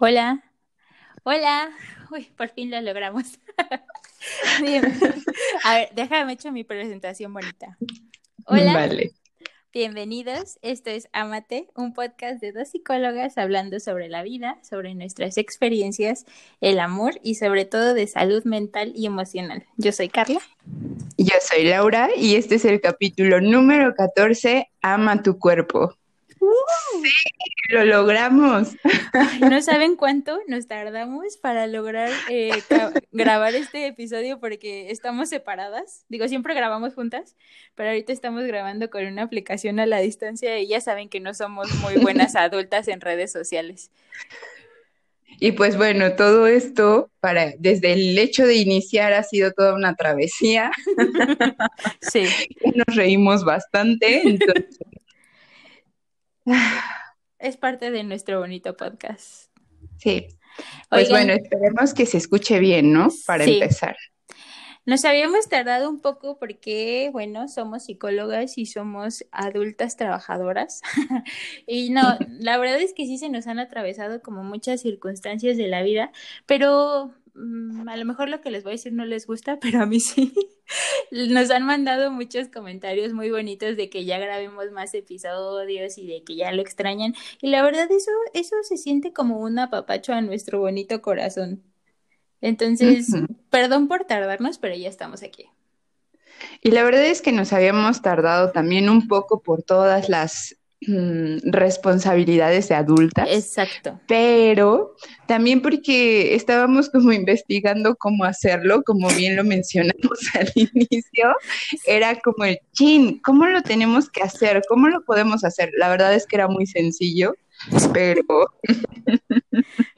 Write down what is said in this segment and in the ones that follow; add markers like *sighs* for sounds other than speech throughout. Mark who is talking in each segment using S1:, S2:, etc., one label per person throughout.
S1: Hola, hola. Uy, por fin lo logramos. *laughs* A ver, déjame echar mi presentación bonita. Hola. Bienvenidos. Esto es Amate, un podcast de dos psicólogas hablando sobre la vida, sobre nuestras experiencias, el amor y sobre todo de salud mental y emocional. Yo soy Carla.
S2: Yo soy Laura y este es el capítulo número 14, Ama tu cuerpo. Sí, lo logramos.
S1: Ay, no saben cuánto nos tardamos para lograr eh, grabar este episodio porque estamos separadas. Digo, siempre grabamos juntas, pero ahorita estamos grabando con una aplicación a la distancia y ya saben que no somos muy buenas *laughs* adultas en redes sociales.
S2: Y pues bueno, todo esto para desde el hecho de iniciar ha sido toda una travesía. *laughs*
S1: Sí. *laughs*
S2: Nos reímos bastante, entonces
S1: es parte de nuestro bonito podcast.
S2: Sí. Pues bueno, esperemos que se escuche bien, ¿no? Para empezar.
S1: Nos habíamos tardado un poco porque, bueno, somos psicólogas y somos adultas trabajadoras. *laughs* y no, la verdad es que sí se nos han atravesado como muchas circunstancias de la vida, pero Mm, a lo mejor lo que les voy a decir no les gusta, *laughs* pero a mí sí. Nos han mandado muchos comentarios muy bonitos de que ya grabemos más episodios y de que ya lo extrañan. Y la verdad eso, eso se siente como un apapacho a nuestro bonito corazón. Entonces, perdón por tardarnos, pero ya estamos aquí.
S2: Y la verdad es que nos habíamos tardado también un poco por todas las responsabilidades de adultas.
S1: Exacto.
S2: Pero también porque estábamos como investigando cómo hacerlo, como bien lo mencionamos *laughs* al inicio, era como el chin, ¿cómo lo tenemos que hacer? ¿Cómo lo podemos hacer? La verdad es que era muy sencillo, pero...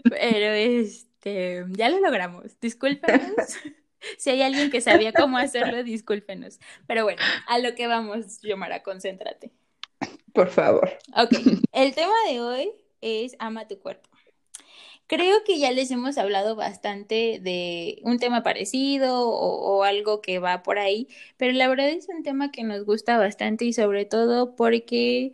S1: pero este, ya lo logramos. Discúlpenos. *laughs* Si hay alguien que sabía cómo hacerlo, discúlpenos. Pero bueno, a lo que vamos, Yomara, concéntrate. *laughs*
S2: Por favor.
S1: Ok, *laughs* el tema de hoy es ama tu cuerpo. Creo que ya les hemos hablado bastante de un tema parecido o, o, algo que va por ahí, pero la verdad es un tema que nos gusta bastante y sobre todo porque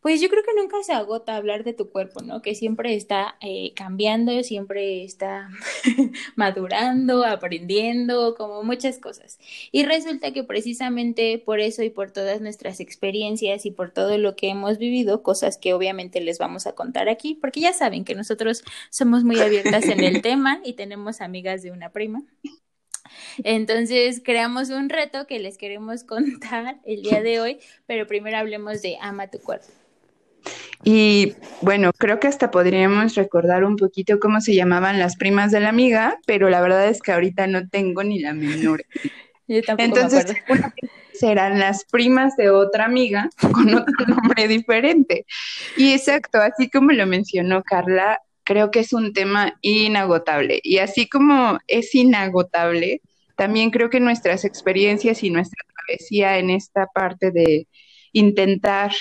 S1: pues yo creo que nunca se agota hablar de tu cuerpo, ¿no? Que siempre está eh, cambiando, siempre está *laughs* madurando, aprendiendo, como muchas cosas. Y resulta que precisamente por eso y por todas nuestras experiencias y por todo lo que hemos vivido, cosas que obviamente les vamos a contar aquí, porque ya saben que nosotros somos muy abiertas en el *laughs* tema y tenemos amigas de una prima. Entonces creamos un reto que les queremos *laughs* contar el día de hoy, pero primero hablemos de ama tu cuerpo.
S2: Y bueno, creo que hasta podríamos recordar un poquito cómo se llamaban las primas de la amiga, pero la verdad es que ahorita no tengo ni la menor. *laughs* Entonces, serán las primas de otra amiga con *laughs* otro nombre diferente. Y exacto, así como lo mencionó Carla, creo que es un tema inagotable. Y así como es inagotable, también creo que nuestras experiencias y nuestra travesía en esta parte de intentar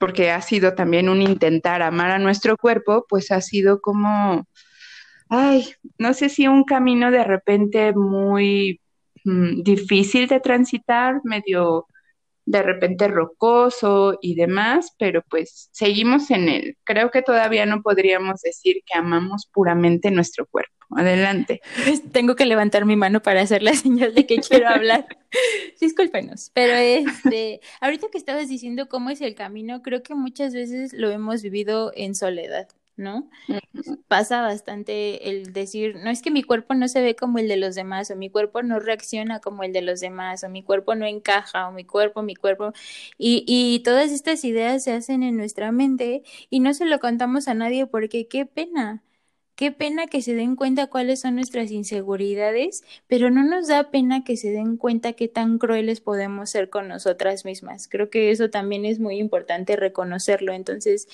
S2: porque ha sido también un intentar amar a nuestro cuerpo, pues ha sido como, ay, no sé si un camino de repente muy mm, difícil de transitar, medio de repente rocoso y demás, pero pues seguimos en él. Creo que todavía no podríamos decir que amamos puramente nuestro cuerpo. Adelante.
S1: Tengo que levantar mi mano para hacer la *laughs* señal de que quiero hablar. Discúlpenos, pero este, ahorita que estabas diciendo cómo es el camino, creo que muchas veces lo hemos vivido en soledad. ¿no? Pasa bastante el decir, no es que mi cuerpo no se ve como el de los demás, o mi cuerpo no reacciona como el de los demás, o mi cuerpo no encaja, o mi cuerpo, mi cuerpo, y, y todas estas ideas se hacen en nuestra mente y no se lo contamos a nadie porque qué pena, Qué pena que se den cuenta cuáles son nuestras inseguridades, pero no nos da pena que se den cuenta qué tan crueles podemos ser con nosotras mismas. Creo que eso también es muy importante reconocerlo. Entonces,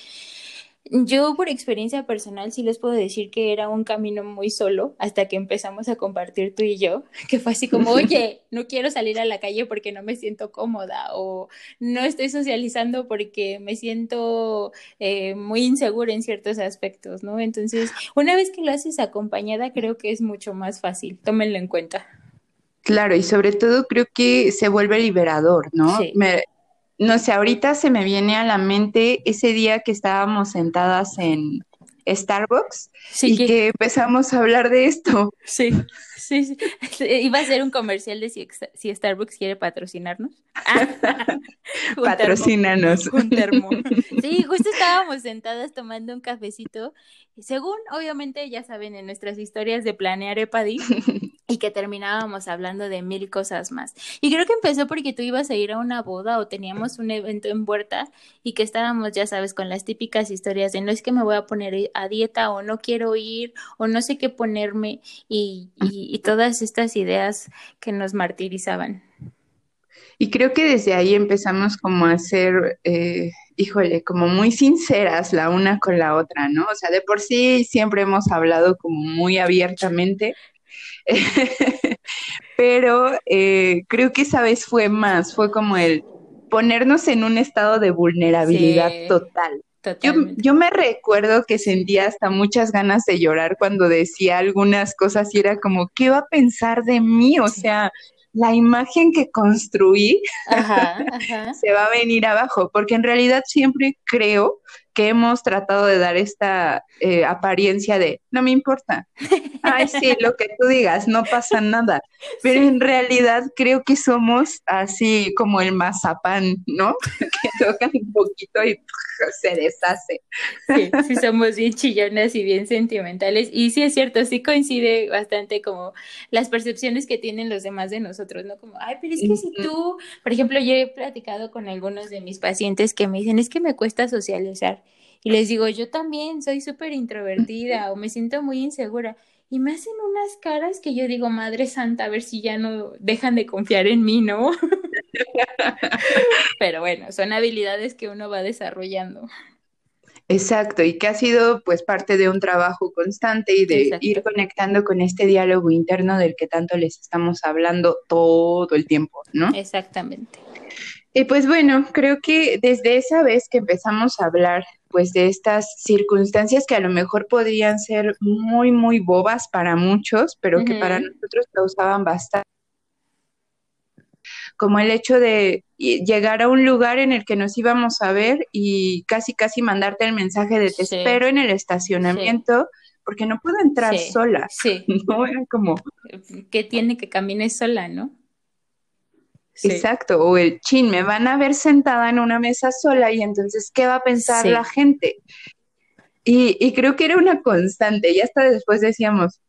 S1: yo por experiencia personal sí les puedo decir que era un camino muy solo hasta que empezamos a compartir tú y yo, *laughs* que fue así como, *laughs* oye, no quiero salir a la calle porque no me siento cómoda o no estoy socializando porque me siento eh, muy insegura en ciertos aspectos, ¿no? Entonces, una vez que lo haces acompañada, creo que es mucho más fácil, tómenlo en cuenta.
S2: Claro, y sobre todo creo que se vuelve liberador, ¿no? No sé, ahorita se me viene a la mente ese día que estábamos sentadas en Starbucks y que... empezamos a hablar de esto. *laughs*
S1: Sí, sí, sí. *laughs* Iba a ser un comercial de si, si Starbucks quiere patrocinarnos. *laughs*
S2: Patrocínanos.
S1: Un termo. Sí, justo estábamos sentadas tomando un cafecito según, obviamente, ya saben, en nuestras historias de planear EPADI y que terminábamos hablando de mil cosas más. Y creo que empezó porque tú ibas a ir a una boda o teníamos un evento en puerta y que estábamos, ya sabes, con las típicas historias de no es que me voy a poner a dieta o no quiero ir o no sé qué ponerme y, y todas estas ideas que nos martirizaban.
S2: Y creo que desde ahí empezamos como a ser, eh, híjole, como muy sinceras la una con la otra, ¿no? O sea, de por sí siempre hemos hablado como muy abiertamente, *laughs* pero eh, creo que esa vez fue más, fue como el ponernos en un estado de vulnerabilidad total. Yo, yo, me recuerdo que sentía hasta muchas ganas de llorar cuando decía algunas cosas y era como, ¿qué va a pensar de mí? O sea, la imagen que construí *laughs* se va a venir abajo, porque en realidad siempre creo que hemos tratado de dar esta eh, apariencia de, no me importa, ay, sí, *laughs* lo que tú digas, no pasa nada, pero en realidad creo que somos así como el mazapán, ¿no? *laughs* que tocan un poquito y se deshace.
S1: Sí, sí somos bien chillonas y bien sentimentales. Y sí es cierto, sí coincide bastante como las percepciones que tienen los demás de nosotros, ¿no? Como, ay, pero es que si tú, por ejemplo, yo he platicado con algunos de mis pacientes que me dicen, es que me cuesta socializar. Y les digo, yo también soy súper introvertida o me siento muy insegura. Y me hacen unas caras que yo digo, Madre Santa, a ver si ya no dejan de confiar en mí, ¿no? *laughs* Pero bueno, son habilidades que uno va desarrollando.
S2: Exacto, y que ha sido pues parte de un trabajo constante y de ir conectando con este diálogo interno del que tanto les estamos hablando todo el tiempo, ¿no?
S1: Exactamente.
S2: Y pues bueno, creo que desde esa vez que empezamos a hablar pues de estas circunstancias que a lo mejor podrían ser muy, muy bobas para muchos, pero que para nosotros causaban bastante como el hecho de llegar a un lugar en el que nos íbamos a ver y casi casi mandarte el mensaje de te espero en el estacionamiento porque no puedo entrar sola.
S1: Sí. *laughs*
S2: No era como
S1: que tiene que caminar sola, ¿no?
S2: Exacto, o el chin, me van a ver sentada en una mesa sola y entonces, ¿qué va a pensar la gente? Y, y, creo que era una constante, y hasta después decíamos,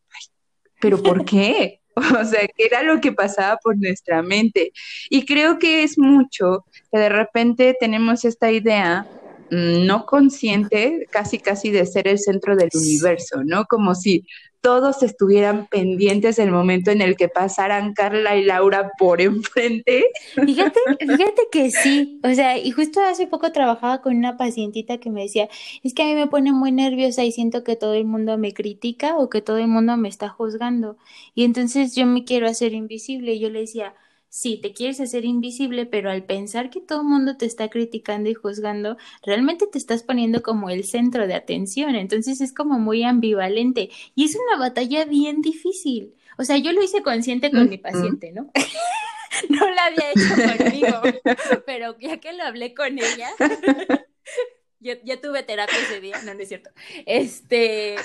S2: pero ¿por *laughs* qué? o sea, ¿qué era lo que pasaba por nuestra mente? Y creo que es mucho que de repente tenemos esta idea mm, no consciente, casi casi de ser el centro del universo, ¿no? Como si todos estuvieran pendientes del momento en el que pasaran Carla y Laura por enfrente.
S1: Fíjate, *laughs* fíjate que sí, o sea, y justo hace poco trabajaba con una pacientita que me decía, es que a mí me pone muy nerviosa y siento que todo el mundo me critica o que todo el mundo me está juzgando y entonces yo me quiero hacer invisible y yo le decía, sí, te quieres hacer invisible, pero al pensar que todo el mundo te está criticando y juzgando, realmente te estás poniendo como el centro de atención. Entonces es como muy ambivalente y es una batalla bien difícil. O sea, yo lo hice consciente con mi paciente, ¿no? *laughs* no lo había hecho conmigo, *laughs* pero ya que lo hablé con ella, *laughs* ya tuve terapia ese día, no, no es cierto. Este,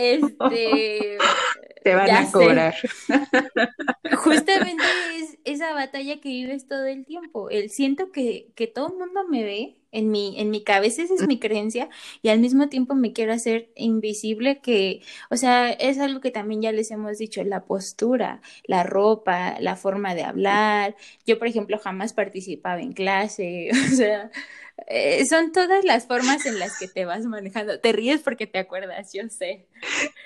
S1: este,
S2: te van a cobrar.
S1: Justamente es esa batalla que vives todo el tiempo. El siento que, que todo el mundo me ve en mi, en mi cabeza, esa es mi creencia, y al mismo tiempo me quiero hacer invisible, que, o sea, es algo que también ya les hemos dicho, la postura, la ropa, la forma de hablar. Yo, por ejemplo, jamás participaba en clase, *laughs* o sea, eh, son todas las formas en las que te vas manejando. Te ríes porque te acuerdas, yo sé.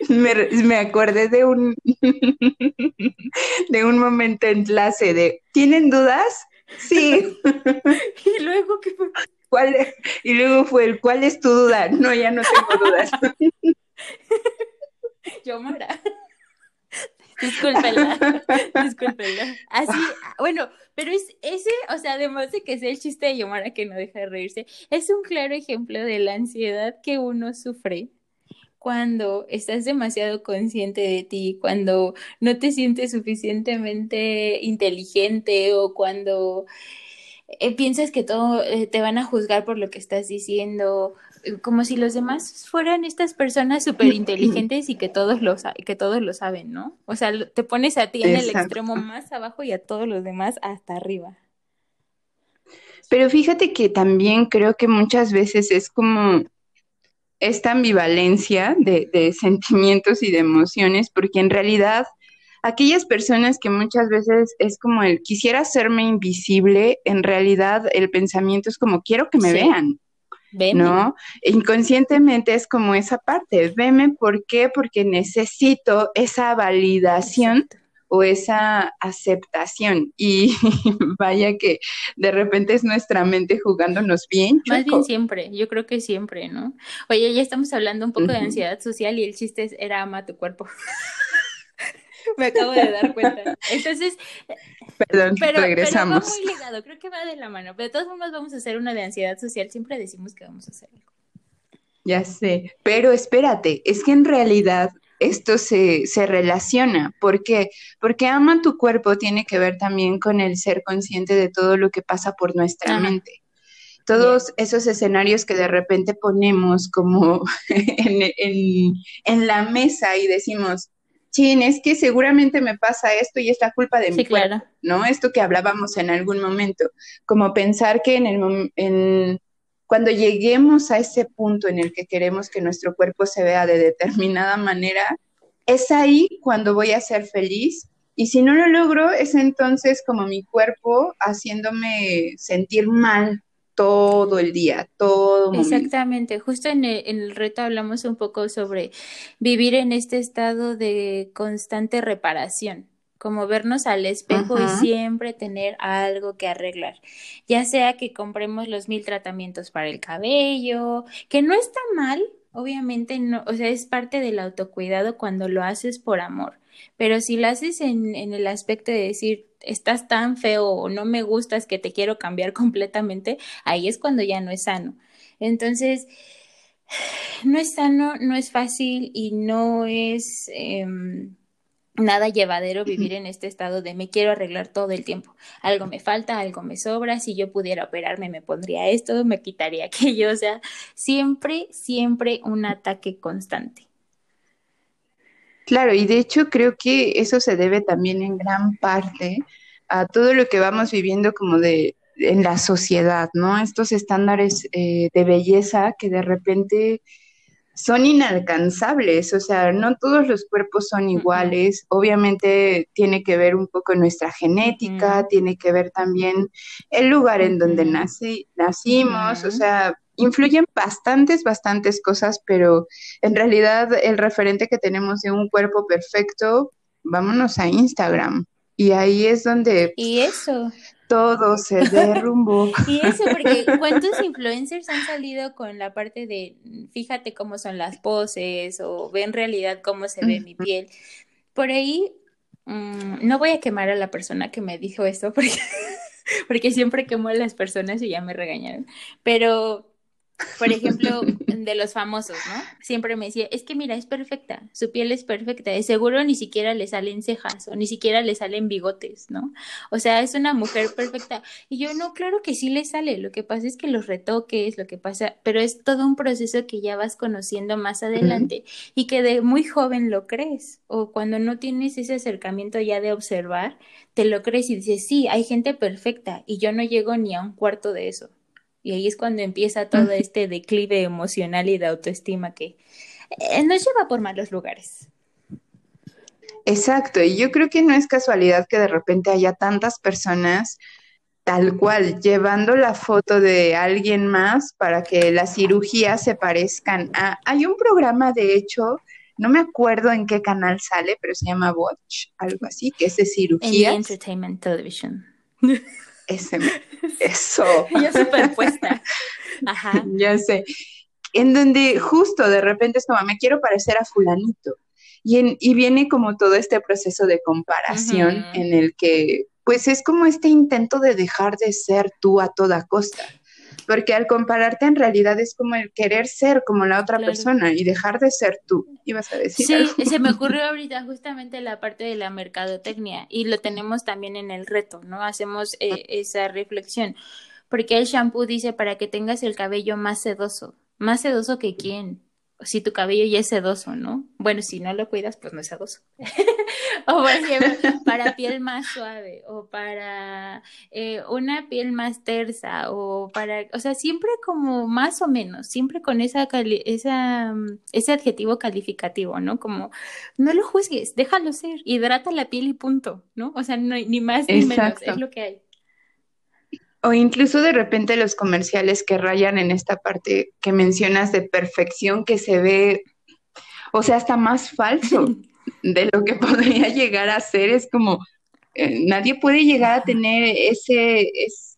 S2: Me, me acordé de un *laughs* de un momento en clase de ¿tienen dudas? Sí. *laughs*
S1: y luego qué
S2: ¿Cuál Y luego fue el ¿cuál es tu duda? No, ya no tengo dudas. *laughs*
S1: Yo Mara. Discúlpela, *laughs* discúlpela. Así, bueno, pero es ese, o sea, además de que sea el chiste de Yomara que no deja de reírse, es un claro ejemplo de la ansiedad que uno sufre cuando estás demasiado consciente de ti, cuando no te sientes suficientemente inteligente o cuando eh, piensas que todo eh, te van a juzgar por lo que estás diciendo, eh, como si los demás fueran estas personas súper inteligentes y que todos, lo, que todos lo saben, ¿no? O sea, te pones a ti en el extremo más abajo y a todos los demás hasta arriba.
S2: Pero fíjate que también creo que muchas veces es como esta ambivalencia de, de, sentimientos y de emociones, porque en realidad aquellas personas que muchas veces es como el quisiera hacerme invisible, en realidad el pensamiento es como quiero que me vean. ¿No? Inconscientemente es como esa parte, veme, ¿por qué? Porque necesito esa validación o esa aceptación. *laughs* Y vaya que de repente es nuestra mente jugándonos bien.
S1: Más bien siempre, yo creo que siempre, ¿no? Oye, ya estamos hablando un poco de ansiedad social y el chiste era ama tu cuerpo. *laughs* *laughs* Me acabo de dar cuenta. Entonces,
S2: perdón, regresamos.
S1: Pero va muy ligado, creo que va de la mano. Pero de todas formas vamos a hacer una de ansiedad social. Siempre decimos que vamos a hacer algo.
S2: Ya sé, pero espérate, es que en realidad esto se, se relaciona. ¿Por qué? Porque ama tu cuerpo tiene que ver también con el ser consciente de todo lo que pasa por nuestra mente. Todos esos escenarios que de repente ponemos como *laughs* en, en, la mesa y decimos, chin, es que seguramente me pasa esto y es la culpa de mi cuerpo, ¿no? Esto que hablábamos en algún momento, como pensar que en el en, cuando lleguemos a ese punto en el que queremos que nuestro cuerpo se vea de determinada manera, es ahí cuando voy a ser feliz. Y si no lo logro, es entonces como mi cuerpo haciéndome sentir mal todo el día, todo.
S1: Exactamente, justo en el, en el, reto hablamos un poco sobre vivir en este estado de constante reparación como vernos al espejo y siempre tener algo que arreglar, ya sea que compremos los mil tratamientos para el cabello, que no está mal, obviamente no, o sea, es parte del autocuidado cuando lo haces por amor, pero si lo haces en, en el aspecto de decir, estás tan feo o no me gustas que te quiero cambiar *laughs* completamente, ahí es cuando ya no es sano. Entonces, *sighs* no es sano, no es fácil y no es... Eh, nada llevadero vivir en este estado de me quiero arreglar todo el tiempo. Algo me falta, algo me sobra, si yo pudiera operarme me pondría esto, me quitaría *laughs* aquello, o sea, siempre, siempre un ataque constante.
S2: Claro, y de hecho creo que eso se debe también en gran parte a todo lo que vamos viviendo como de en la sociedad, ¿no? Estos estándares eh, de belleza que de repente son inalcanzables, o sea, no todos los cuerpos son iguales, obviamente tiene que ver un poco nuestra genética, tiene que ver también el lugar en donde nací, nacimos, o sea, influyen bastantes, bastantes cosas, pero en realidad el referente que tenemos de un cuerpo perfecto, vámonos a Instagram. Y ahí es donde...
S1: Y eso,
S2: todo se *laughs* derrumbó.
S1: y eso, porque ¿cuántos influencers han salido con la parte de fíjate cómo son las poses o ve en realidad cómo se ve mi piel? Por ahí, mm, no voy a quemar a la persona que me dijo esto porque, *laughs* porque siempre quemo a las personas y ya me regañaron, pero por ejemplo, *laughs* de los famosos, ¿no? Siempre me decía, es que mira, es perfecta, su piel es perfecta, de seguro ni siquiera le salen cejas o ni siquiera le salen bigotes, ¿no? O sea, es una mujer perfecta. Y yo, no, claro que sí le sale, lo que pasa es que los retoques, lo que pasa, pero es todo un proceso que ya vas conociendo más adelante y que de muy joven lo crees, o cuando no tienes ese acercamiento ya de observar, te lo crees y dices, sí, hay gente perfecta y yo no llego ni a un cuarto de eso. Y ahí es cuando empieza todo este declive emocional y de autoestima que eh, nos lleva por malos lugares.
S2: Exacto, y yo creo que no es casualidad que de repente haya tantas personas tal cual, llevando la foto de alguien más para que las cirugías se parezcan a... Hay un programa, de hecho, no me acuerdo en qué canal sale, pero se llama Watch, algo así, que es de cirugía.
S1: Entertainment Television. *laughs*
S2: Ese, *laughs* eso.
S1: ya superpuesta. Ajá. *laughs*
S2: Ya sé. En donde justo de repente es como, me quiero parecer a fulanito. Y, en, y viene como todo este proceso de comparación en el que, pues es como este intento de dejar de ser tú a toda costa. Porque al compararte en realidad es como el querer ser como la otra persona y dejar de ser tú, ibas a decir.
S1: Sí, se me ocurrió *laughs* ahorita justamente la parte de la mercadotecnia y lo tenemos también en el reto, ¿no? Hacemos eh, esa reflexión, porque el shampoo dice para que tengas el cabello más sedoso, más sedoso que quién, si tu cabello ya es sedoso, ¿no? Bueno, si no lo cuidas, pues no es sedoso. *laughs* o por ejemplo, para piel más suave, o para eh, una piel más tersa, o para, o sea, siempre como más o menos, siempre con esa, esa mm, ese adjetivo calificativo, ¿no? Como, no lo juzgues, déjalo ser, hidrata la piel y punto, ¿no? O sea, no, ni más ni menos, es lo que hay.
S2: O incluso de repente los comerciales que rayan en esta parte que mencionas de perfección que se ve, o sea, hasta más falso *laughs* de lo que *laughs* podría llegar a ser. Es como, eh, nadie puede llegar a tener ese,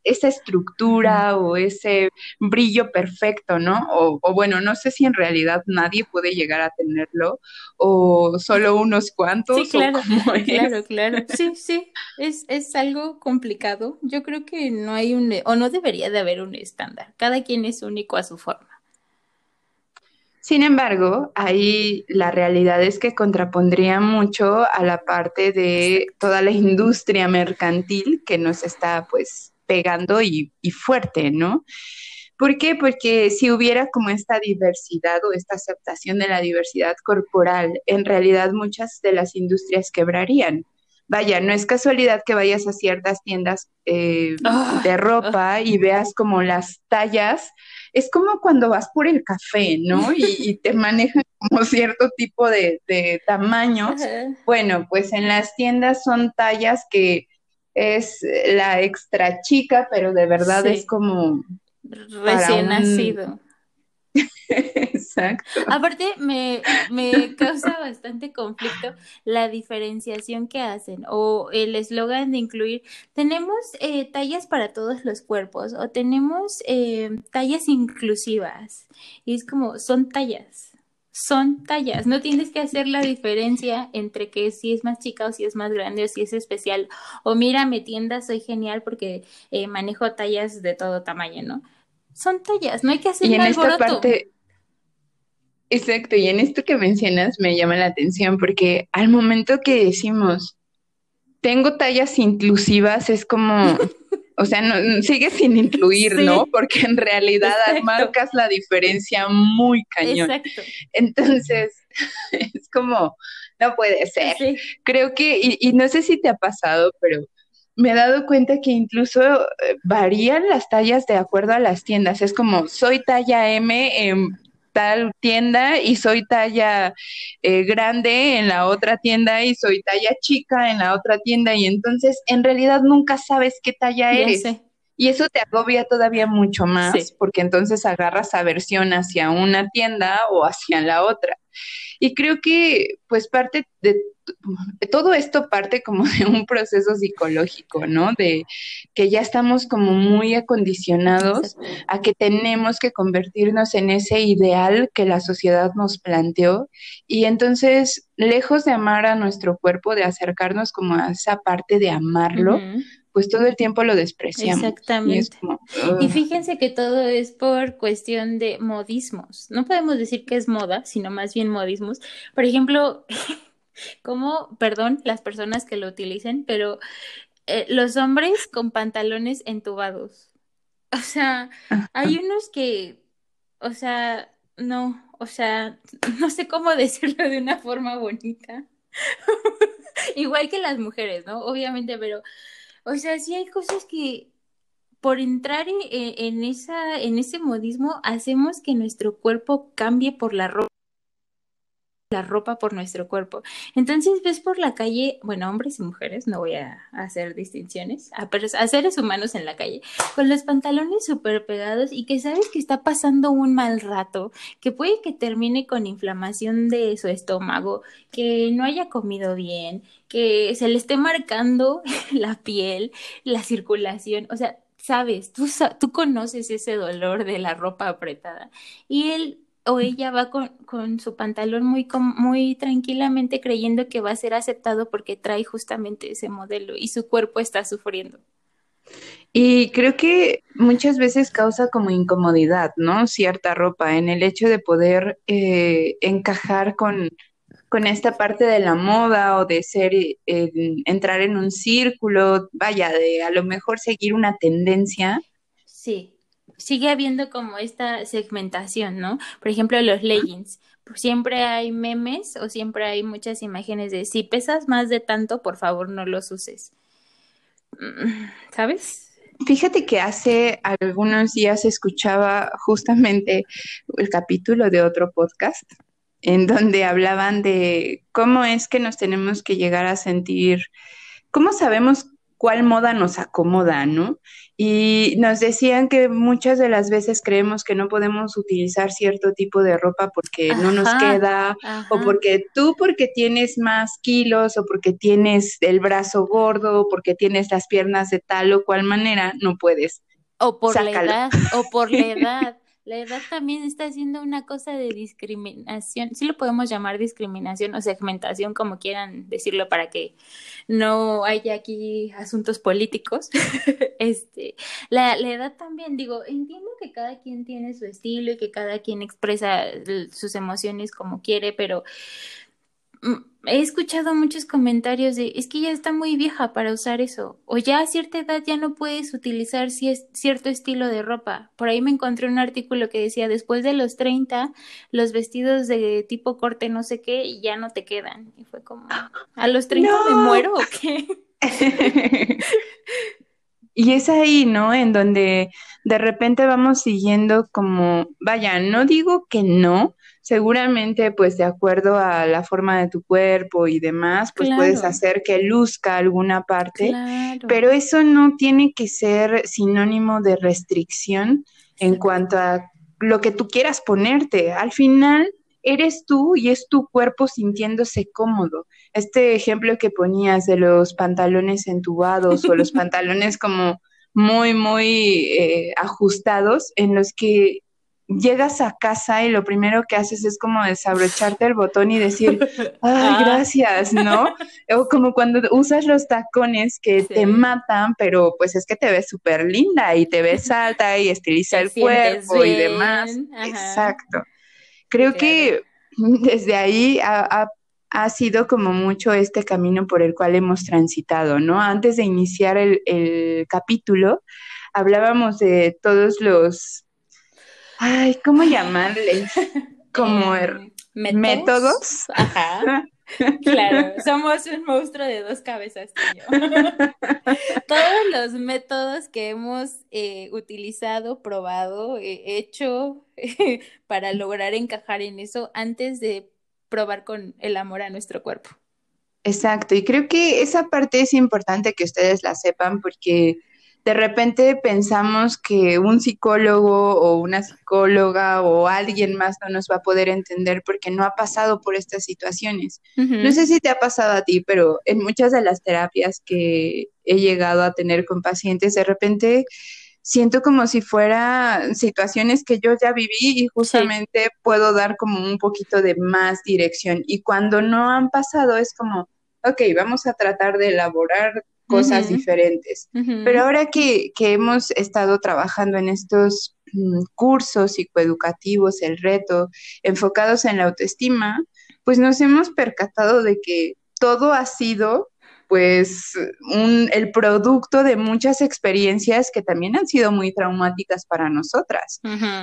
S2: esa estructura o ese brillo perfecto, ¿no? O, bueno, no sé si en realidad nadie puede llegar a tenerlo o solo unos cuantos.
S1: Sí, claro, *laughs* claro, claro. Sí, sí, es, es algo complicado. Yo creo que no hay un, o no debería de haber un estándar. Cada quien es único a su forma.
S2: Sin embargo, ahí la realidad es que contrapondría mucho a la parte de toda la industria mercantil que nos está pues pegando y, fuerte, ¿no? ¿Por qué? Porque si hubiera como esta diversidad o esta aceptación de la diversidad corporal, en realidad muchas de las industrias quebrarían. Vaya, no es casualidad que vayas a ciertas tiendas eh, ah, de ropa ah. y veas como las tallas. Es como cuando vas por el café, ¿no? *laughs* Y, te manejan como cierto tipo de, tamaños. Bueno, pues en las tiendas son tallas que es la extra chica, pero de verdad es como
S1: recién nacido. *laughs*
S2: Exacto.
S1: Aparte, me, me causa bastante conflicto la diferenciación que hacen o el eslogan de incluir, tenemos eh, tallas para todos los cuerpos o tenemos eh, tallas inclusivas. Y es como, son tallas son tallas. No tienes que hacer la diferencia entre que si es más chica o si es más grande o si es especial. O mira, mi tienda, soy genial porque eh, manejo tallas de todo tamaño, ¿no? Son tallas, no hay que hacer
S2: y en esta parte Exacto, y en esto que mencionas me llama la atención porque al momento que decimos tengo tallas inclusivas es como *laughs* O sea, no, sigue sin incluir, ¿no? Porque en realidad marcas la diferencia muy cañón. Exacto. Entonces, *laughs* es como, no puede ser. Creo que, y, y no sé si te ha pasado, pero me he dado cuenta que incluso eh, varían las tallas de acuerdo a las tiendas. Es como, soy talla M en tal tienda y soy talla eh, grande en la otra tienda y soy talla chica en la otra tienda y entonces en realidad nunca sabes qué talla eres. Y eso te agobia todavía mucho más porque entonces agarras aversión hacia una tienda o hacia la otra. Y creo que pues parte de todo esto parte como *laughs* de un proceso psicológico, ¿no? De que ya estamos como muy acondicionados a que tenemos que convertirnos en ese ideal que la sociedad nos planteó. Y entonces, lejos de amar a nuestro cuerpo, de acercarnos como a esa parte de amarlo, pues todo el tiempo lo despreciamos.
S1: Exactamente. Y, fíjense que todo es por cuestión de modismos. No podemos decir que es moda, sino más bien modismos. Por ejemplo, *laughs* como, perdón, las personas que lo utilicen, pero eh, los hombres con pantalones entubados. *laughs* O sea, hay unos que, o sea, no, o sea, *laughs* no sé cómo decirlo de una forma bonita. Igual que las mujeres, ¿no? Obviamente, pero o sea, sí hay cosas que por entrar en, esa, en ese modismo hacemos que nuestro cuerpo cambie por la ropa la ropa por nuestro cuerpo. Entonces ves por la calle, bueno, hombres y mujeres, no voy a, hacer distinciones, a, a, seres humanos en la calle, con los pantalones súper pegados y que sabes que está pasando un mal rato, que puede que termine con inflamación de su estómago, que no haya comido bien, que se le esté marcando *laughs* la piel, la circulación, o sea, sabes, tú, tú conoces ese dolor de la ropa apretada y él o ella va con, con su pantalón muy, muy tranquilamente creyendo que va a ser aceptado porque trae justamente ese modelo y su cuerpo está sufriendo.
S2: Y creo que muchas veces causa como incomodidad, ¿no? Cierta ropa en el hecho de poder eh, encajar con, con esta parte de la moda o de ser, eh, entrar en un círculo, vaya, de a lo mejor seguir una tendencia.
S1: Sí, sigue habiendo como esta segmentación, ¿no? Por ejemplo, los leggings. Siempre hay memes o siempre hay muchas imágenes de si pesas más de tanto, por favor no los uses. Mm, ¿Sabes?
S2: Fíjate que hace algunos días escuchaba justamente el capítulo de otro podcast en donde hablaban de cómo es que nos tenemos que llegar a sentir, cómo sabemos cuál moda nos acomoda, ¿no? Y nos decían que muchas de las veces creemos que no podemos utilizar cierto tipo de ropa porque no nos queda, o porque tú porque tienes más kilos, o porque tienes el brazo gordo, o porque tienes las piernas de tal o cual manera, no puedes.
S1: O por la edad, o por la *laughs* edad la edad también está haciendo una cosa de discriminación, sí lo podemos llamar discriminación o segmentación, como quieran decirlo, para que no haya aquí asuntos políticos. *laughs* este, la, la edad también, digo, entiendo que cada quien tiene su estilo y que cada quien expresa sus emociones como quiere, pero mm, he escuchado muchos comentarios de es que ya está muy vieja para usar eso o ya a cierta edad ya no puedes utilizar cierto estilo de ropa. Por ahí me encontré un artículo que decía después de los 30 los vestidos de tipo corte no sé qué ya no te quedan y fue como a los 30 me muero o qué. *laughs*
S2: y es ahí, ¿no? En donde de repente vamos siguiendo como, vaya, no digo que no, seguramente pues de acuerdo a la forma de tu cuerpo y demás, pues puedes hacer que luzca alguna parte, pero eso no tiene que ser sinónimo de restricción en cuanto a lo que tú quieras ponerte. Al final eres tú y es tu cuerpo sintiéndose cómodo. Este ejemplo que ponías de los pantalones entubados o los *laughs* pantalones como muy, muy eh, ajustados en los que llegas a casa y lo primero que haces es como desabrocharte el botón y decir, *laughs* ay, gracias, ¿no? O como cuando usas los tacones que te matan, pero pues es que te ves súper linda y te ves *laughs* alta y estiliza el cuerpo y demás. Exacto. Creo que *laughs* desde ahí ha, sido como mucho este camino por el cual hemos transitado, ¿no? Antes de iniciar el, el capítulo, hablábamos de todos los ay, ¿cómo llamarles? *laughs* Como er, métodos.
S1: Ajá. *laughs* Claro, somos un monstruo de dos cabezas, *laughs* Todos los métodos que hemos eh, utilizado, probado, eh, hecho para lograr encajar en eso antes de probar con el amor a nuestro cuerpo.
S2: Exacto, y creo que esa parte es importante que ustedes la sepan porque de repente pensamos que un psicólogo o una psicóloga o alguien más no nos va a poder entender porque no ha pasado por estas situaciones. No sé si te ha pasado a ti, pero en muchas de las terapias que he llegado a tener con pacientes, de repente siento como si fuera situaciones que yo ya viví y justamente puedo dar como un poquito de más dirección. Y cuando no han pasado es como, ok, vamos a tratar de elaborar cosas diferentes. Pero ahora que, hemos estado trabajando en estos mm, cursos psicoeducativos, el reto, enfocados en la autoestima, pues nos hemos percatado de que todo ha sido pues un, el producto de muchas experiencias que también han sido muy traumáticas para nosotras.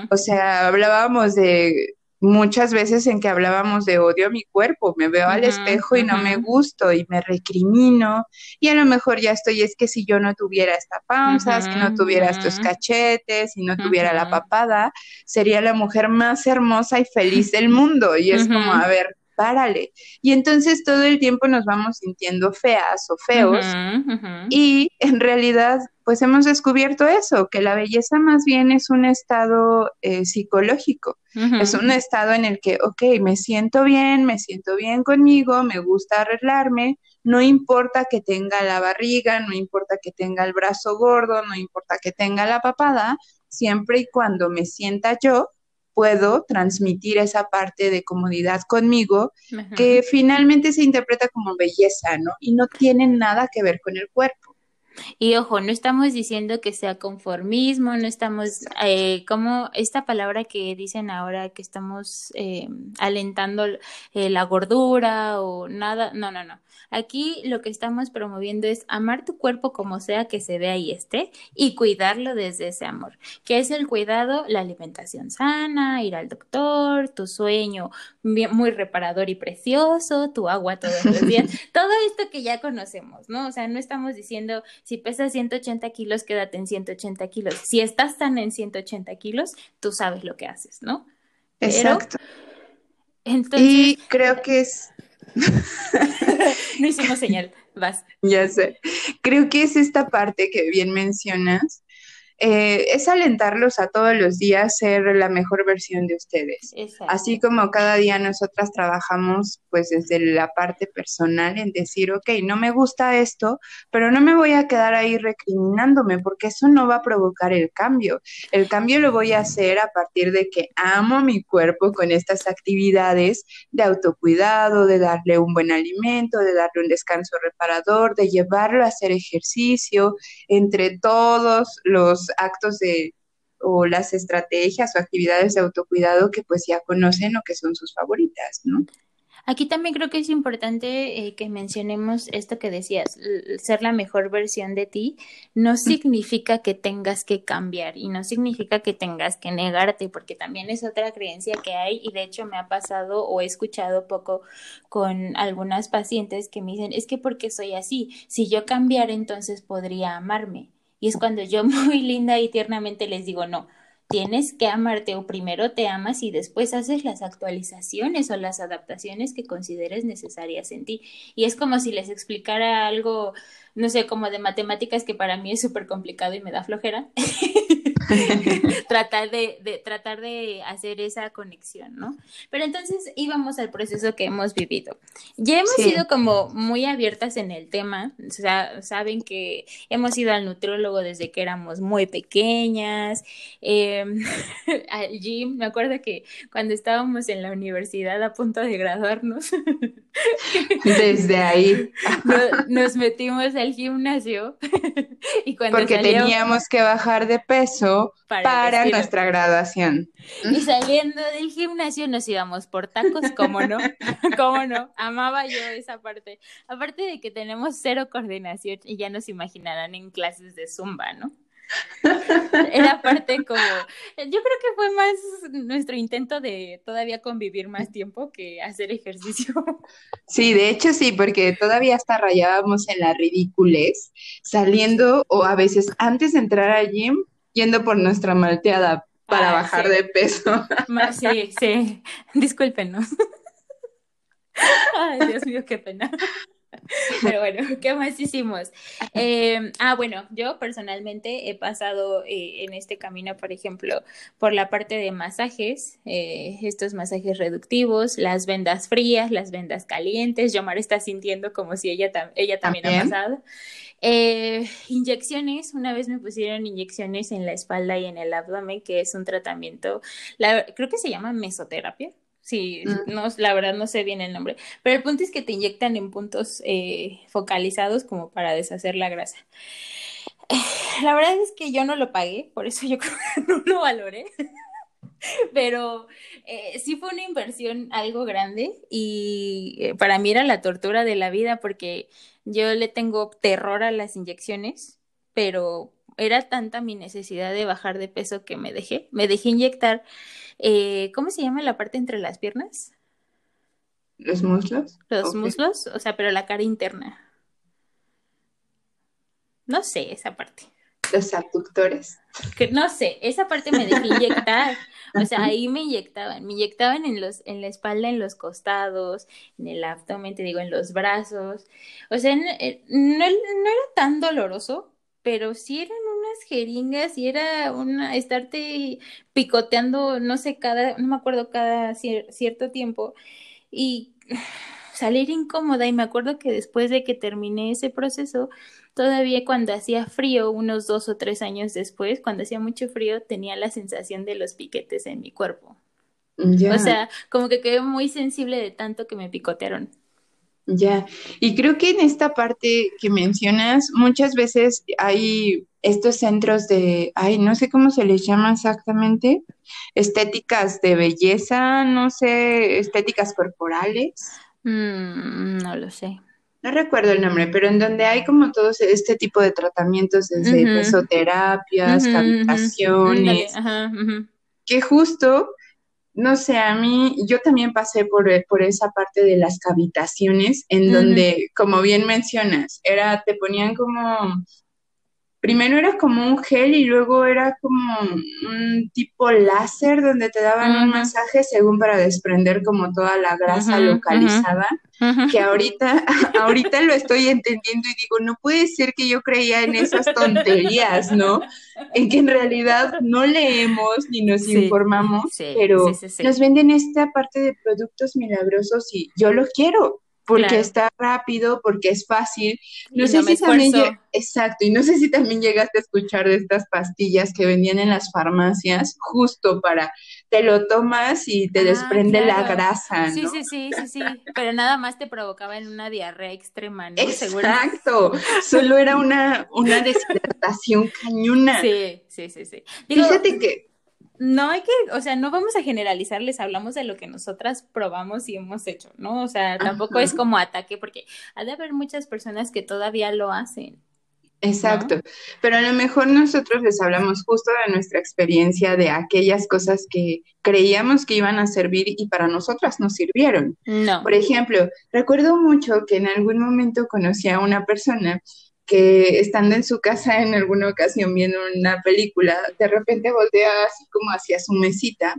S2: O sea, hablábamos de muchas veces en que hablábamos de odio a mi cuerpo, me veo al espejo y no me gusto y me recrimino y a lo mejor ya estoy, es que si yo no tuviera esta panza, si no tuviera estos cachetes, si no tuviera la papada, sería la mujer más hermosa y feliz del mundo y es como, a ver, párale. Y entonces todo el tiempo nos vamos sintiendo feas o feos y en realidad pues hemos descubierto eso, que la belleza más bien es un estado eh, psicológico, es un estado en el que, ok, me siento bien, me siento bien conmigo, me gusta arreglarme, no importa que tenga la barriga, no importa que tenga el brazo gordo, no importa que tenga la papada, siempre y cuando me sienta yo, puedo transmitir esa parte de comodidad conmigo que finalmente se interpreta como belleza, ¿no? Y no tiene nada que ver con el cuerpo.
S1: Y ojo, no estamos diciendo que sea conformismo, no estamos, eh, como esta palabra que dicen ahora que estamos eh, alentando eh, la gordura o nada, no, no, no. Aquí lo que estamos promoviendo es amar tu cuerpo como sea que se vea y esté y cuidarlo desde ese amor. ¿Qué es el cuidado? La alimentación sana, ir al doctor, tu sueño muy reparador y precioso, tu agua todos los días, *laughs* todo esto que ya conocemos, ¿no? O sea, no estamos diciendo si pesas 180 kilos, quédate en 180 kilos. Si estás tan en 180 kilos, tú sabes lo que haces, ¿no?
S2: Exacto. entonces... Y creo que es *laughs*
S1: no hicimos señal, vas.
S2: Ya sé. Creo que es esta parte que bien mencionas, eh, es alentarlos a todos los días ser la mejor versión de ustedes. Así como cada día nosotras trabajamos pues desde la parte personal en decir, ok, no me gusta esto, pero no me voy a quedar ahí recriminándome porque eso no va a provocar el cambio. El cambio lo voy a hacer a partir de que amo mi cuerpo con estas actividades de autocuidado, de darle un buen alimento, de darle un descanso reparador, de llevarlo a hacer ejercicio, entre todos los actos de o las estrategias o actividades de autocuidado que pues ya conocen o que son sus favoritas, ¿no?
S1: Aquí también creo que es importante eh, que mencionemos esto que decías, ser la mejor versión de ti no significa que tengas que cambiar y no significa que tengas que negarte, porque también es otra creencia que hay y de hecho me ha pasado o he escuchado poco con algunas pacientes que me dicen, es que porque soy así, si yo cambiara entonces podría amarme. Y es cuando yo *laughs* muy linda y tiernamente les digo, no, tienes que amarte o primero te amas y después haces las actualizaciones o las adaptaciones que consideres necesarias en ti. Y es como si les explicara algo, no sé, como de matemáticas que para mí es súper complicado y me da flojera. *laughs* *laughs* tratar de, de, tratar de hacer esa conexión, ¿no? Pero entonces íbamos al proceso que hemos vivido. Ya hemos sido como muy abiertas en el tema, o sea, saben que hemos ido al nutriólogo desde que éramos muy pequeñas, em, *laughs* al gym, me acuerdo que cuando estábamos en la universidad a punto de graduarnos, *laughs*
S2: desde ahí
S1: nos, metimos al gimnasio *laughs* y cuando
S2: porque teníamos que bajar de peso para, nuestra graduación.
S1: Y saliendo del gimnasio nos íbamos por tacos, ¿cómo no? *laughs* ¿Cómo no? Amaba yo esa parte. Aparte de que tenemos cero coordinación y ya nos imaginarán en clases de zumba, ¿no? *laughs* Era parte como, yo creo que fue más nuestro intento de todavía convivir más tiempo que hacer ejercicio.
S2: Sí, de hecho sí, porque todavía hasta rayábamos en la ridiculez, saliendo o a veces antes de entrar al gym, yendo por nuestra malteada para bajar de peso. *laughs*
S1: Sí, sí, discúlpenos. *laughs* Ay, Dios mío, qué pena. *laughs* Pero bueno, *laughs* ¿qué más hicimos? Em, ah, bueno, yo personalmente he pasado eh, en este camino, por ejemplo, por la parte de masajes, eh, estos masajes reductivos, las vendas frías, las vendas calientes. Yomar está sintiendo como si ella, ella también, ha pasado. Eh, inyecciones, una vez me pusieron inyecciones en la espalda y en el abdomen, que es un tratamiento, la, creo que se llama mesoterapia. Sí, mm. no, la verdad no sé bien el nombre, pero el punto es que te inyectan en puntos eh, focalizados como para deshacer la grasa. *sighs* La verdad es que yo no lo pagué, por eso yo creo que *laughs* no lo valoré. *laughs* Pero eh, sí fue una inversión algo grande y eh, para mí era la tortura de la vida porque yo le tengo terror a las inyecciones, pero era tanta mi necesidad de bajar de peso que me dejé, me dejé inyectar, eh, ¿cómo se llama la parte entre las piernas?
S2: ¿Los muslos?
S1: Los muslos, o sea, pero la cara interna. No sé, esa parte.
S2: Los abductores.
S1: Que, no sé, esa parte me dejé inyectar. *laughs* O sea, ahí me inyectaban, me inyectaban en los, en la espalda, en los costados, en el abdomen, te digo, en los brazos. O sea, no, no era tan doloroso, pero sí eran unas jeringas y era una estarte picoteando, no sé, cada, no me acuerdo, cada cierto tiempo. Y *sighs* salir incómoda y me acuerdo que después de que terminé ese proceso, todavía cuando hacía frío, unos dos o tres años después, cuando hacía mucho frío, tenía la sensación de los piquetes en mi cuerpo. O sea, como que quedé muy sensible de tanto que me picotearon.
S2: Ya, y creo que en esta parte que mencionas, muchas veces hay estos centros de, ay, no sé cómo se les llama exactamente, estéticas de belleza, no sé, estéticas corporales.
S1: Mm, no lo sé.
S2: No recuerdo el nombre, pero en donde hay como todos este tipo de tratamientos desde mesoterapias, que justo no sé, a mí, yo también pasé por, por esa parte de las cavitaciones, en donde, como bien mencionas, era, te ponían como primero era como un gel y luego era como un tipo láser donde te daban un masaje según para desprender como toda la grasa localizada, que ahorita, *laughs* ahorita lo estoy entendiendo y digo, no puede ser que yo creía en esas tonterías, ¿no? En que en realidad no leemos ni nos informamos, pero nos venden esta parte de productos milagrosos y yo los quiero porque está rápido, porque es fácil. No sé si también exacto, y no sé si también llegaste a escuchar de estas pastillas que vendían en las farmacias justo para te lo tomas y te ah, desprende la grasa, ¿no?
S1: Sí, sí, sí, sí, sí, pero nada más te provocaba en una diarrea extrema, ¿no?
S2: Exacto, solo era una una deshidratación *laughs* cañona.
S1: Sí, sí, sí, sí.
S2: Fíjate que
S1: no hay que, o sea, no vamos a generalizar, les hablamos de lo que nosotras probamos y hemos hecho, ¿no? O sea, tampoco es como ataque, porque ha de haber muchas personas que todavía lo hacen.
S2: Exacto, pero a lo mejor nosotros les hablamos justo de nuestra experiencia, de aquellas cosas que creíamos que iban a servir y para nosotras no sirvieron.
S1: No.
S2: Por ejemplo, recuerdo mucho que en algún momento conocí a una persona que estando en su casa en alguna ocasión viendo una película, de repente voltea así como hacia su mesita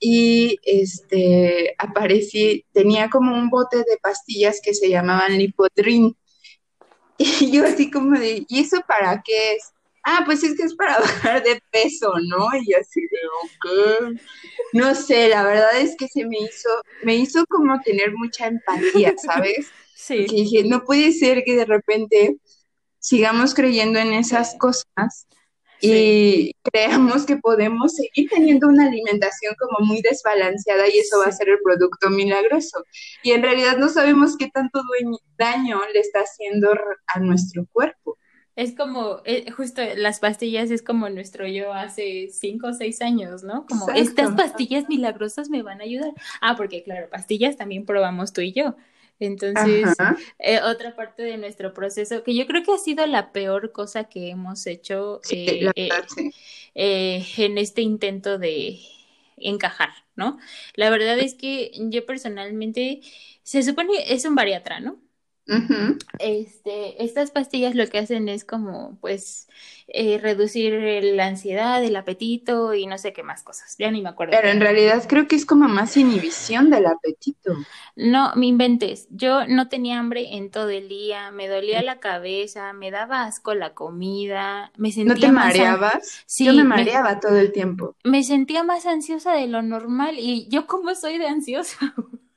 S2: y este aparecí, tenía como un bote de pastillas que se llamaban Lipodrin. *laughs* Y yo así como de, ¿y eso para qué es? Ah, pues es que es para *laughs* bajar de peso, ¿no? Y así de, ok. No sé, la verdad es que se me hizo, me hizo como tener mucha empatía, ¿sabes? *laughs*
S1: Sí.
S2: Que dije, no puede ser que de repente sigamos creyendo en esas cosas y creamos que podemos seguir teniendo una alimentación como muy desbalanceada y eso va a ser el producto milagroso. Y en realidad no sabemos qué tanto daño le está haciendo a nuestro cuerpo.
S1: Es como, eh, justo las pastillas es como nuestro yo hace cinco o seis años, ¿no? Como estas pastillas milagrosas me van a ayudar. Ah, porque claro, pastillas también probamos tú y yo. Entonces, eh, otra parte de nuestro proceso, que yo creo que ha sido la peor cosa que hemos hecho eh, eh, en este intento de encajar, ¿no? La verdad es que yo personalmente, se supone, es un bariatra, ¿no? Este, estas pastillas lo que hacen es como, pues, eh, reducir la ansiedad, el apetito y no sé qué más cosas. Ya ni me acuerdo.
S2: Pero en realidad creo que es como más inhibición del apetito.
S1: No, me inventes. Yo no tenía hambre en todo el día, me dolía la cabeza, me daba asco la comida, me sentía.
S2: ¿No te mareabas? Sí, yo me mareaba todo el tiempo.
S1: Me sentía más ansiosa de lo normal y yo, como soy de ansiosa. *laughs*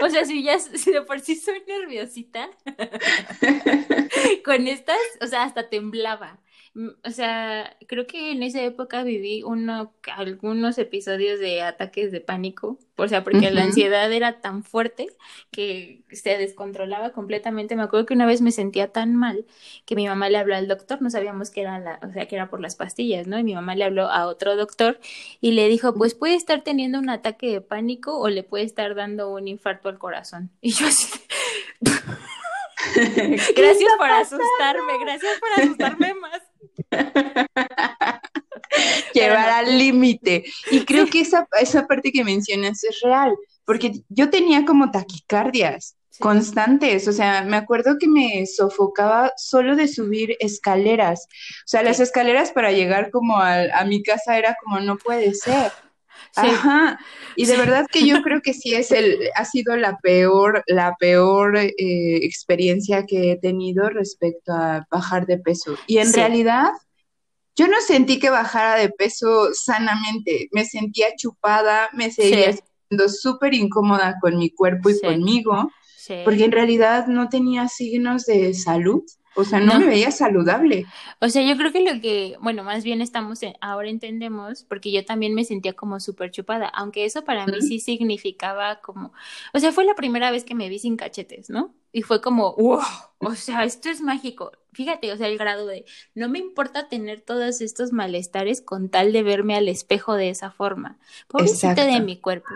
S1: O sea, si ya si de por sí soy nerviosita, *laughs* con estas, o sea, hasta temblaba. Mm, o sea, creo que en esa época viví uno, algunos episodios de ataques de pánico, o sea, porque la ansiedad era tan fuerte que se descontrolaba completamente. Me acuerdo que una vez me sentía tan mal que mi mamá le habló al doctor, no sabíamos que era la, o sea, que era por las pastillas, ¿no? Y mi mamá le habló a otro doctor y le dijo, pues puede estar teniendo un ataque de pánico o le puede estar dando un infarto al corazón. *laughs* Y yo así... *laughs* gracias por asustarme, gracias por asustarme más. *laughs*
S2: Llevar al límite. Y creo que esa, esa parte que mencionas es real, porque yo tenía como taquicardias constantes, o sea, me acuerdo que me sofocaba solo de subir escaleras, o sea, las escaleras para llegar como a, a mi casa era como no puede ser. Ajá. Y de verdad que yo creo que sí es el, ha sido la peor, la peor eh, experiencia que he tenido respecto a bajar de peso. Y en realidad, yo no sentí que bajara de peso sanamente. Me sentía chupada, me seguía siendo súper incómoda con mi cuerpo y conmigo, porque en realidad no tenía signos de salud. O sea, no, me veía saludable.
S1: O sea, yo creo que lo que, bueno, más bien estamos, ahora entendemos, porque yo también me sentía como súper chupada, aunque eso para mí sí significaba como, o sea, fue la primera vez que me vi sin cachetes, ¿no? Y fue como, wow, o sea, esto es mágico. Fíjate, o sea, el grado de, no me importa tener todos estos malestares con tal de verme al espejo de esa forma. Pobrecita de mi cuerpo.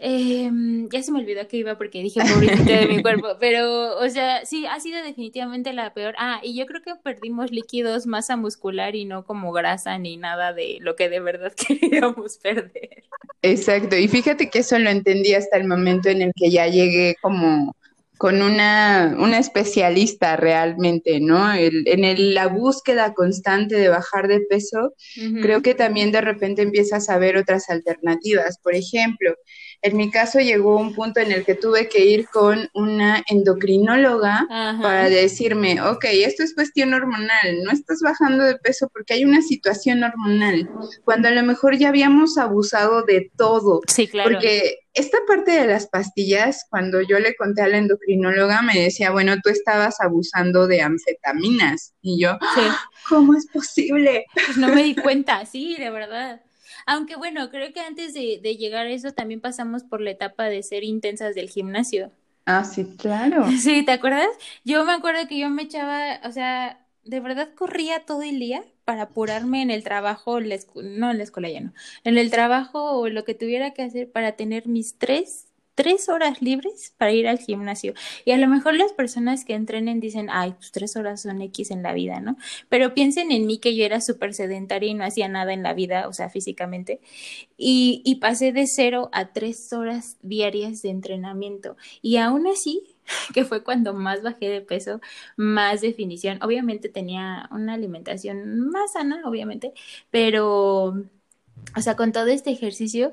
S1: Eh, ya se me olvidó que iba porque dije pobrecita de mi *laughs* cuerpo, pero, o sea, sí, ha sido definitivamente la peor. Ah, y yo creo que perdimos líquidos, masa muscular y no como grasa ni nada de lo que de verdad *laughs* queríamos perder.
S2: Exacto, y fíjate que eso lo entendí hasta el momento en el que ya llegué como con una, una especialista realmente, ¿no? El, en el, la búsqueda constante de bajar de peso, creo que también de repente empiezas a ver otras alternativas. Por ejemplo, en mi caso llegó un punto en el que tuve que ir con una endocrinóloga para decirme, ok, esto es cuestión hormonal, no estás bajando de peso porque hay una situación hormonal, cuando a lo mejor ya habíamos abusado de todo.
S1: Sí, claro.
S2: Porque esta parte de las pastillas, cuando yo le conté a la endocrinóloga, me decía, bueno, tú estabas abusando de anfetaminas. Y yo, ¿cómo es posible?
S1: Pues no me di cuenta, sí, de verdad. Aunque bueno, creo que antes de, llegar a eso también pasamos por la etapa de ser intensas del gimnasio.
S2: Ah, sí, claro. *laughs*
S1: Sí, ¿te acuerdas? Yo me acuerdo que yo me echaba, o sea, de verdad corría todo el día para apurarme en el trabajo, no en la escuela ya no, en el trabajo o lo que tuviera que hacer para tener mis tres tres horas libres para ir al gimnasio. Y a lo mejor las personas que entrenen dicen, ay, pues tres horas son X en la vida, ¿no? Pero piensen en mí que yo era súper sedentaria y no hacía nada en la vida, o sea, físicamente. Y, y pasé de cero a tres horas diarias de entrenamiento. Y aún así, *laughs* que fue cuando más bajé de peso, más definición. Obviamente tenía una alimentación más sana, obviamente, pero, o sea, con todo este ejercicio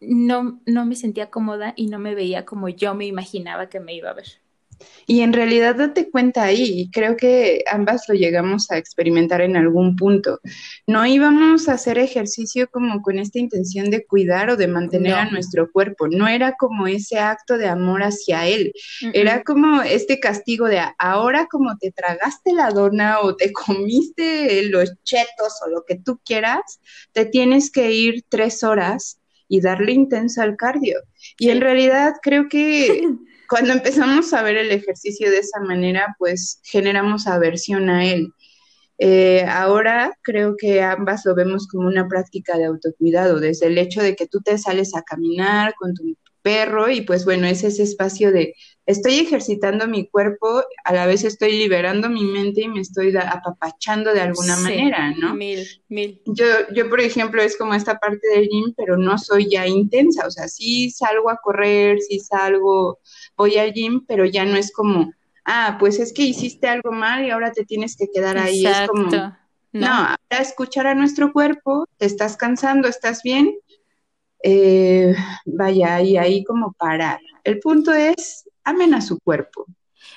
S1: no, no me sentía cómoda y no me veía como yo me imaginaba que me iba a ver.
S2: Y en realidad date cuenta ahí, creo que ambas lo llegamos a experimentar en algún punto. No íbamos a hacer ejercicio como con esta intención de cuidar o de mantener a nuestro cuerpo, no era como ese acto de amor hacia él, era como este castigo de ahora como te tragaste la dona o te *laughs* comiste los chetos o lo que tú quieras, te tienes que ir tres horas y darle intenso al cardio. Y en realidad creo que *laughs* cuando empezamos a ver el ejercicio de esa manera, pues generamos aversión a él. Eh, ahora creo que ambas lo vemos como una práctica de autocuidado, desde el hecho de que tú te sales a caminar con tu perro y pues bueno, es ese espacio de estoy ejercitando mi cuerpo, a la vez estoy liberando mi mente y me estoy apapachando de alguna manera, ¿no?
S1: Mil, mil.
S2: Yo, yo, por ejemplo, es como esta parte del gym, pero no soy ya intensa, o sea, sí salgo a correr, sí salgo, voy al gym, pero ya no es como, ah, pues es que hiciste algo mal y ahora te tienes que quedar ahí, es como... No. no, ahora escuchar a nuestro cuerpo, te estás cansando, estás bien, eh, vaya, y ahí como parar. El punto es, amen a su cuerpo.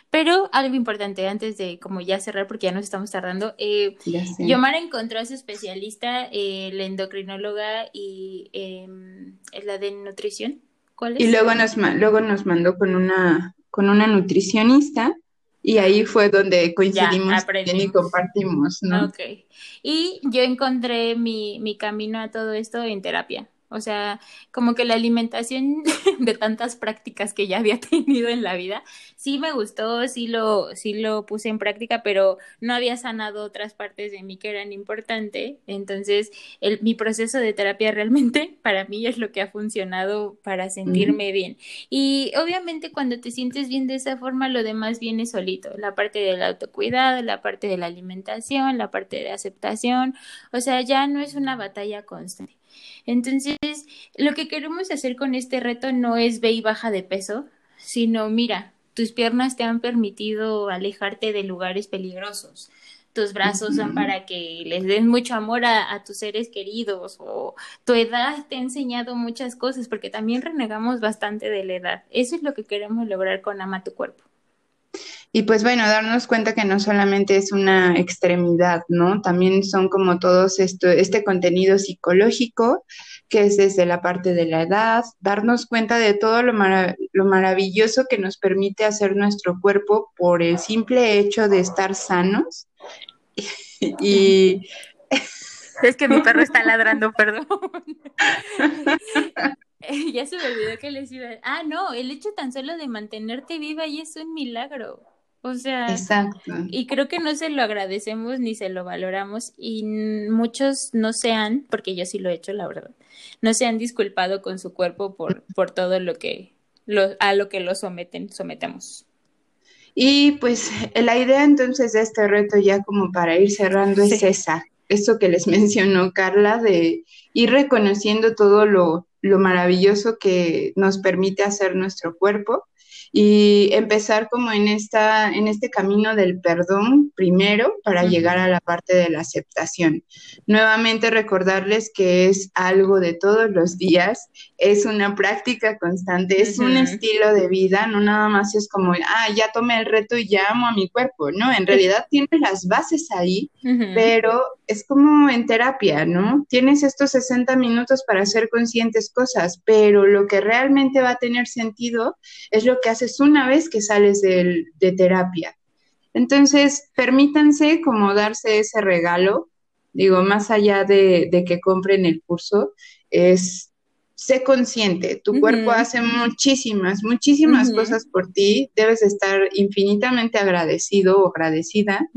S1: Pero algo importante antes de como ya cerrar, porque ya nos estamos tardando, eh, Yomara encontró a su especialista, eh, la endocrinóloga y em, la de nutrición. ¿Cuál es?
S2: Y luego nos, luego nos mandó con una, con una nutricionista y ahí fue donde coincidimos y compartimos, ¿no?
S1: Ok. Y yo encontré mi, mi camino a todo esto en terapia. O sea, como que la alimentación *laughs* de tantas prácticas que ya había *laughs* tenido en la vida, sí me gustó, sí lo, sí lo puse en práctica, pero no había sanado otras partes de mí que eran importantes. Entonces, el, mi proceso de terapia realmente *laughs* para mí es lo que ha funcionado para sentirme bien. Y obviamente cuando te sientes bien de esa forma, lo demás viene solito. La parte del autocuidado, la parte de la alimentación, la parte de aceptación. O sea, ya no es una batalla constante. Entonces, lo que queremos hacer con este reto no es ve y baja de peso, sino mira, tus piernas te han permitido alejarte de lugares peligrosos. Tus brazos son para que les den mucho amor a, a, tus seres queridos o tu edad te ha enseñado muchas cosas porque también renegamos bastante de la edad. Eso es lo que queremos lograr con Ama tu cuerpo.
S2: Y pues bueno, darnos cuenta que no solamente es una extremidad, ¿no? También son como todos esto, este contenido psicológico que es desde la parte de la edad, darnos cuenta de todo lo, lo maravilloso que nos permite hacer nuestro cuerpo por el simple hecho de estar sanos. *laughs* y
S1: es que mi perro está *laughs* ladrando, perdón. *laughs* ya se me olvidó que les iba. Ah, no, el hecho tan solo de mantenerte viva y es un milagro. O sea,
S2: Exacto.
S1: y creo que no se lo agradecemos ni se lo valoramos y muchos no se han, porque yo sí lo he hecho, la verdad, no se han disculpado con su cuerpo por, por todo lo que, lo, a lo que lo someten, sometemos.
S2: Y pues la idea entonces de este reto ya como para ir cerrando es esa, eso que les *laughs* mencionó Carla, de ir reconociendo todo lo, lo maravilloso que nos permite hacer nuestro cuerpo y empezar como en esta en este camino del perdón primero para llegar a la parte de la aceptación. Nuevamente recordarles que es algo de todos los días, es una práctica constante, es un estilo de vida, no nada más es como, ah, ya tomé el reto y ya amo a mi cuerpo, no, en realidad tienes las bases ahí, pero es como en terapia, ¿no? Tienes estos 60 minutos para hacer conscientes cosas, pero lo que realmente va a tener sentido es lo que haces una vez que sales de, terapia. Entonces, permítanse como darse ese regalo, digo, más allá de, de que compren el curso, es sé consciente, tu cuerpo hace muchísimas, muchísimas cosas por ti, debes estar infinitamente agradecido o agradecida,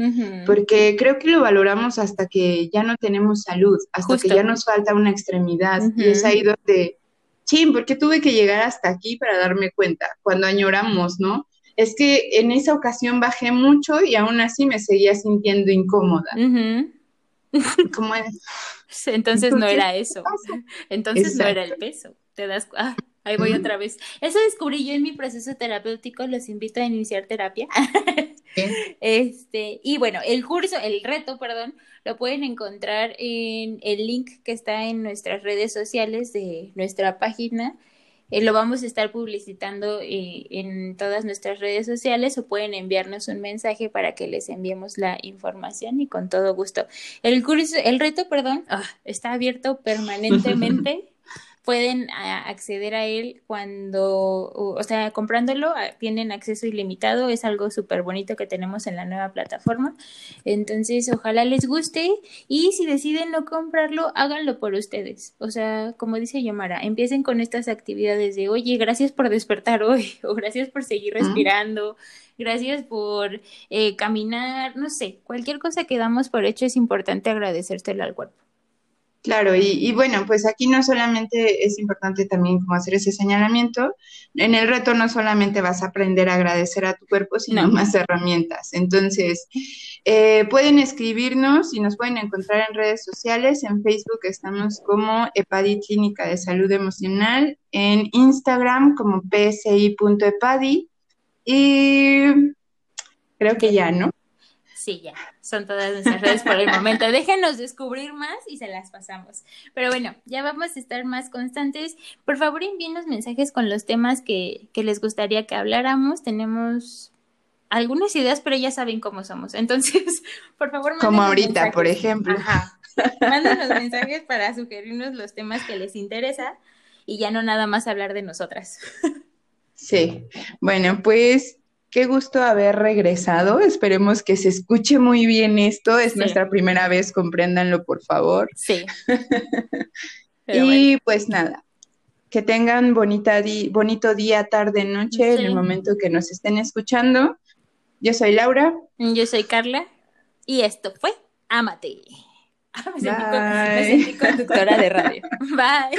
S2: porque creo que lo valoramos hasta que ya no tenemos salud, hasta que ya nos falta una extremidad, y es ahí donde, ching, porque tuve que llegar hasta aquí para darme cuenta, cuando añoramos, ¿no? Es que en esa ocasión bajé mucho y aún así me seguía sintiendo incómoda.
S1: Como es? Entonces, no era eso. Entonces no era el peso. Te das ah, ahí voy otra vez. Eso descubrí yo en mi proceso terapéutico, los invito a iniciar terapia. *laughs* Este, y bueno, el curso, el reto, perdón, lo pueden encontrar en el link que está en nuestras redes sociales de nuestra página eh, lo vamos a estar publicitando eh, en todas nuestras redes sociales o pueden enviarnos un mensaje para que les enviemos la información y con todo gusto. El curso, el reto, perdón, ah, está abierto *laughs* permanentemente pueden acceder a él cuando, o sea, comprándolo, tienen acceso ilimitado, es algo súper bonito que tenemos en la nueva plataforma. Entonces, ojalá les guste y si deciden no comprarlo, háganlo por ustedes. O sea, como dice Yomara, empiecen con estas actividades de, oye, gracias por despertar hoy, *laughs* o gracias por seguir respirando, gracias por eh, caminar, no sé, cualquier cosa que damos por hecho es importante agradecérselo al cuerpo.
S2: Claro, y, bueno, pues aquí no solamente es importante también como hacer ese señalamiento, en el reto no solamente vas a aprender a agradecer a tu cuerpo, sino más herramientas. Entonces, eh, pueden escribirnos y nos pueden encontrar en redes sociales. En Facebook estamos como EPADI Clínica de Salud Emocional, en Instagram como psi.epadi y creo que ya, ¿no?
S1: Sí, ya, son todas nuestras redes por el momento. Déjenos descubrir más y se las pasamos. Pero bueno, ya vamos a estar más constantes. Por favor, envíenos mensajes con los temas que, que les gustaría que habláramos. Tenemos algunas ideas, pero ya saben cómo somos. Entonces, *laughs* por favor,
S2: Como ahorita, por ejemplo.
S1: Ajá. Mándenos mensajes para sugerirnos los temas que les interesa y ya no nada más hablar de nosotras.
S2: Sí, bueno, pues Qué gusto haber regresado. Esperemos que se escuche muy bien esto. Es nuestra primera vez, compréndanlo, por favor.
S1: Sí. *laughs*
S2: y pues nada, que tengan bonita bonito día, tarde, noche, en el momento que nos estén escuchando. Yo soy Laura.
S1: Yo soy Carla. Y esto fue Amate. me sentí conductora de radio. *laughs* Bye.